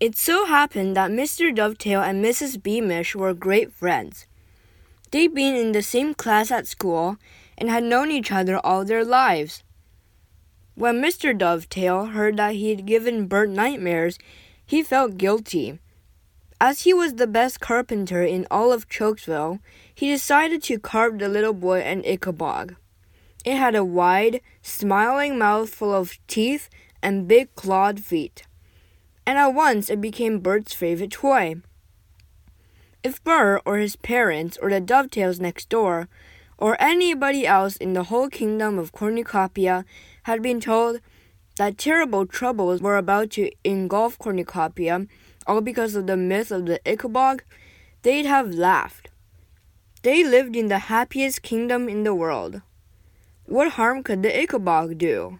It so happened that Mr. Dovetail and Mrs. Beamish were great friends. They'd been in the same class at school and had known each other all their lives. When Mr. Dovetail heard that he'd given Bert nightmares, he felt guilty. As he was the best carpenter in all of Chouxville, he decided to carve the little boy an Ickabog. It had a wide, smiling mouth full of teeth and big clawed feet. And at once it became Bert's favorite toy. If Bert or his parents or the dovetails next door or anybody else in the whole kingdom of cornucopia had been told that terrible troubles were about to engulf cornucopia, all because of the myth of the Ickabog, they'd have laughed. They lived in the happiest kingdom in the world. What harm could the Ickabog do?